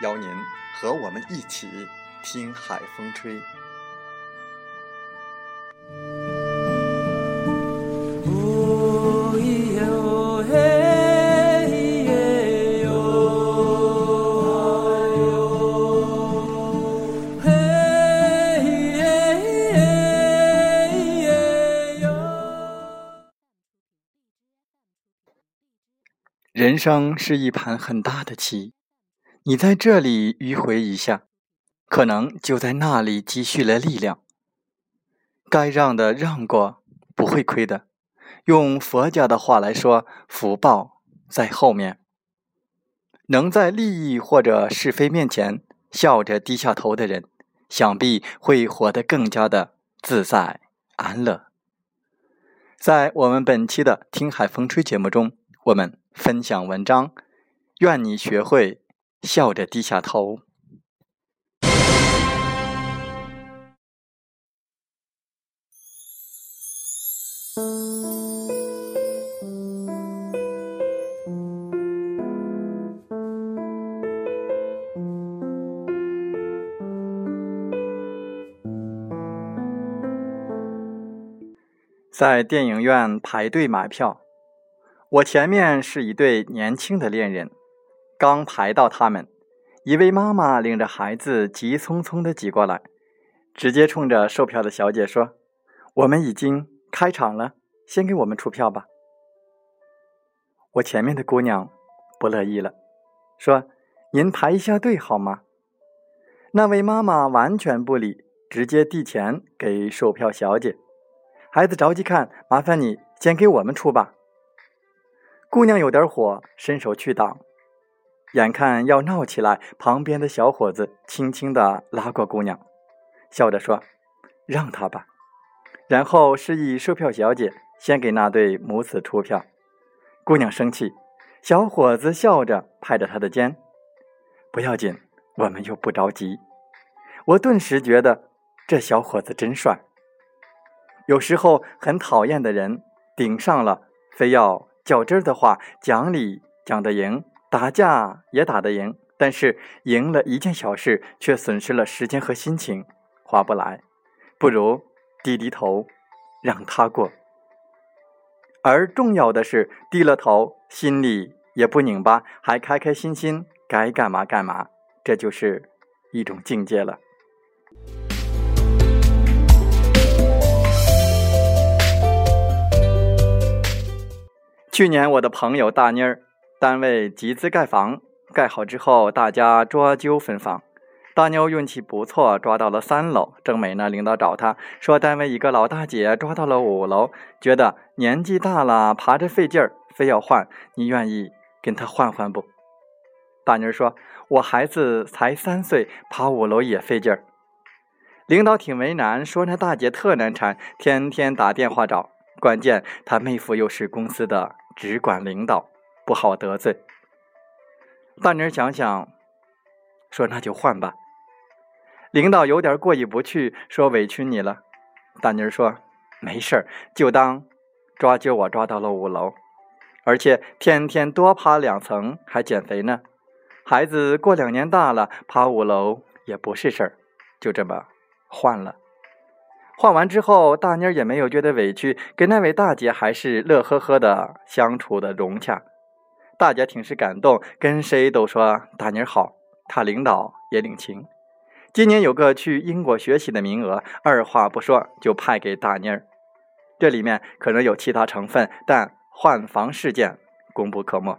邀您和我们一起听海风吹。人生是一盘很大的棋。你在这里迂回一下，可能就在那里积蓄了力量。该让的让过，不会亏的。用佛家的话来说，福报在后面。能在利益或者是非面前笑着低下头的人，想必会活得更加的自在安乐。在我们本期的《听海风吹》节目中，我们分享文章，愿你学会。笑着低下头。在电影院排队买票，我前面是一对年轻的恋人。刚排到他们，一位妈妈领着孩子急匆匆地挤过来，直接冲着售票的小姐说：“我们已经开场了，先给我们出票吧。”我前面的姑娘不乐意了，说：“您排一下队好吗？”那位妈妈完全不理，直接递钱给售票小姐。孩子着急看，麻烦你先给我们出吧。姑娘有点火，伸手去挡。眼看要闹起来，旁边的小伙子轻轻地拉过姑娘，笑着说：“让他吧。”然后示意售票小姐先给那对母子出票。姑娘生气，小伙子笑着拍着她的肩：“不要紧，我们又不着急。”我顿时觉得这小伙子真帅。有时候很讨厌的人顶上了，非要较真的话讲理讲得赢。打架也打得赢，但是赢了一件小事，却损失了时间和心情，划不来。不如低低头，让他过。而重要的是，低了头，心里也不拧巴，还开开心心，该干嘛干嘛，这就是一种境界了。去年我的朋友大妮儿。单位集资盖房，盖好之后，大家抓阄分房。大妞运气不错，抓到了三楼。正美呢，领导找她说，单位一个老大姐抓到了五楼，觉得年纪大了，爬着费劲儿，非要换。你愿意跟她换换不？大妞说：“我孩子才三岁，爬五楼也费劲儿。”领导挺为难，说那大姐特难缠，天天打电话找。关键她妹夫又是公司的直管领导。不好得罪，大妮想想，说：“那就换吧。”领导有点过意不去，说：“委屈你了。”大妮说：“没事儿，就当抓阄我抓到了五楼，而且天天多爬两层，还减肥呢。孩子过两年大了，爬五楼也不是事儿，就这么换了。”换完之后，大妮也没有觉得委屈，跟那位大姐还是乐呵呵的相处的融洽。大姐挺是感动，跟谁都说大妮儿好，她领导也领情。今年有个去英国学习的名额，二话不说就派给大妮儿。这里面可能有其他成分，但换房事件功不可没。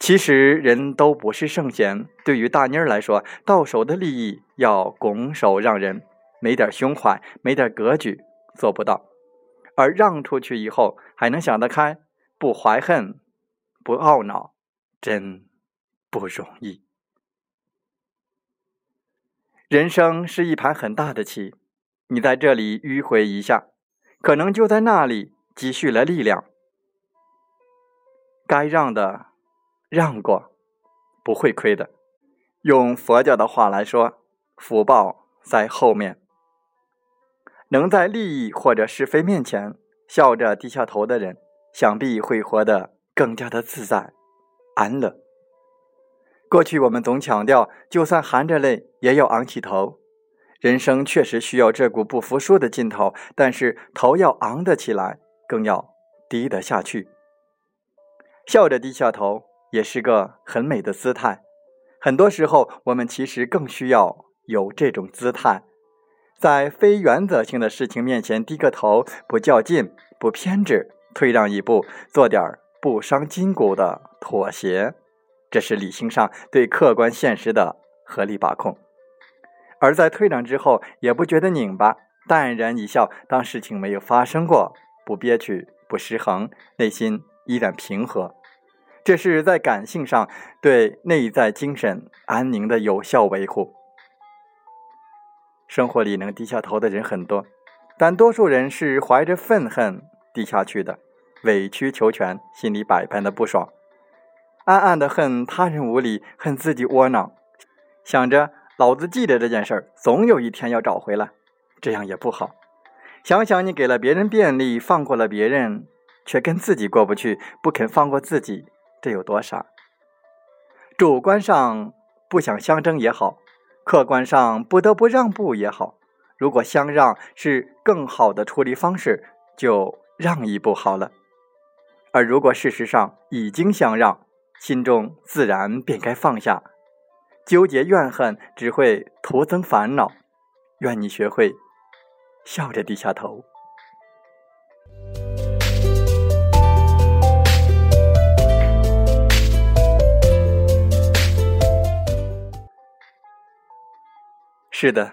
其实人都不是圣贤，对于大妮儿来说，到手的利益要拱手让人，没点胸怀，没点格局，做不到。而让出去以后，还能想得开，不怀恨，不懊恼，真不容易。人生是一盘很大的棋，你在这里迂回一下。可能就在那里积蓄了力量，该让的让过，不会亏的。用佛教的话来说，福报在后面。能在利益或者是非面前笑着低下头的人，想必会活得更加的自在、安乐。过去我们总强调，就算含着泪也要昂起头。人生确实需要这股不服输的劲头，但是头要昂得起来，更要低得下去。笑着低下头也是个很美的姿态。很多时候，我们其实更需要有这种姿态，在非原则性的事情面前低个头，不较劲，不偏执，退让一步，做点儿不伤筋骨的妥协。这是理性上对客观现实的合理把控。而在退让之后，也不觉得拧巴，淡然一笑，当事情没有发生过，不憋屈，不失衡，内心依然平和。这是在感性上对内在精神安宁的有效维护。生活里能低下头的人很多，但多数人是怀着愤恨低下去的，委曲求全，心里百般的不爽，暗暗的恨他人无理，恨自己窝囊，想着。老子记得这件事儿，总有一天要找回来，这样也不好。想想你给了别人便利，放过了别人，却跟自己过不去，不肯放过自己，这有多傻？主观上不想相争也好，客观上不得不让步也好，如果相让是更好的处理方式，就让一步好了。而如果事实上已经相让，心中自然便该放下。纠结怨恨只会徒增烦恼，愿你学会笑着低下头。是的，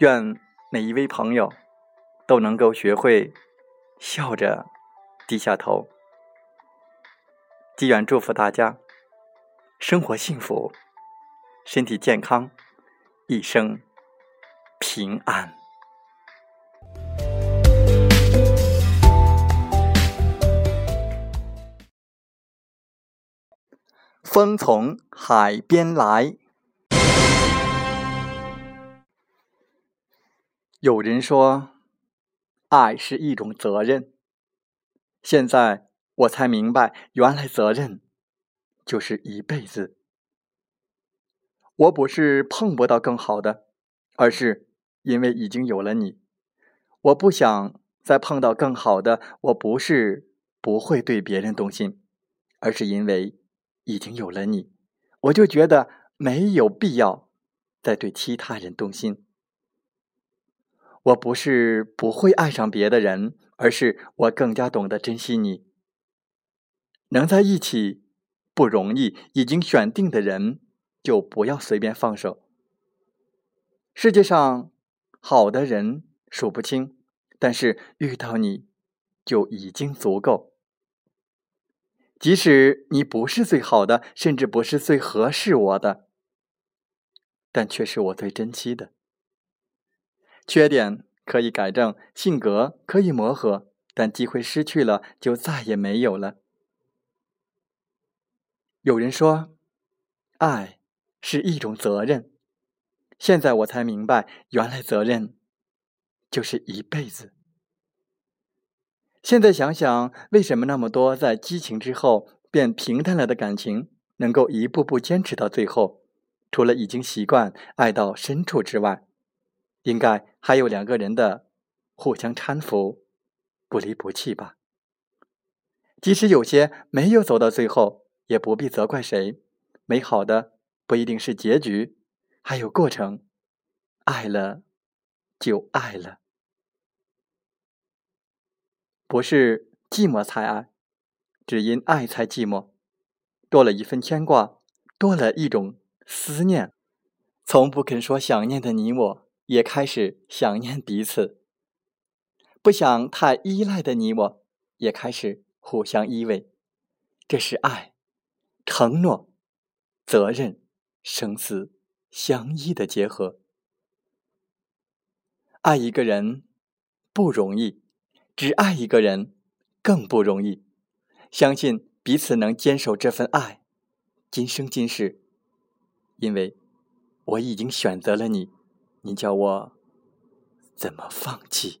愿每一位朋友都能够学会笑着低下头。寄愿祝福大家。生活幸福，身体健康，一生平安。风从海边来。有人说，爱是一种责任。现在我才明白，原来责任。就是一辈子。我不是碰不到更好的，而是因为已经有了你。我不想再碰到更好的。我不是不会对别人动心，而是因为已经有了你，我就觉得没有必要再对其他人动心。我不是不会爱上别的人，而是我更加懂得珍惜你。能在一起。不容易，已经选定的人就不要随便放手。世界上好的人数不清，但是遇到你就已经足够。即使你不是最好的，甚至不是最合适我的，但却是我最珍惜的。缺点可以改正，性格可以磨合，但机会失去了就再也没有了。有人说，爱是一种责任。现在我才明白，原来责任就是一辈子。现在想想，为什么那么多在激情之后变平淡了的感情，能够一步步坚持到最后？除了已经习惯爱到深处之外，应该还有两个人的互相搀扶、不离不弃吧。即使有些没有走到最后，也不必责怪谁。美好的不一定是结局，还有过程。爱了，就爱了，不是寂寞才爱，只因爱才寂寞，多了一份牵挂，多了一种思念。从不肯说想念的你我，也开始想念彼此；不想太依赖的你我，也开始互相依偎。这是爱，承诺，责任，生死相依的结合。爱一个人不容易，只爱一个人更不容易。相信彼此能坚守这份爱，今生今世。因为我已经选择了你，你叫我怎么放弃？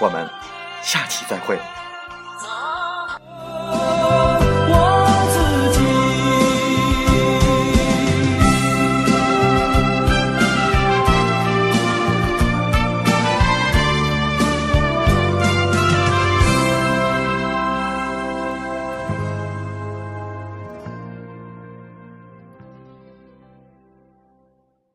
我们下期再会。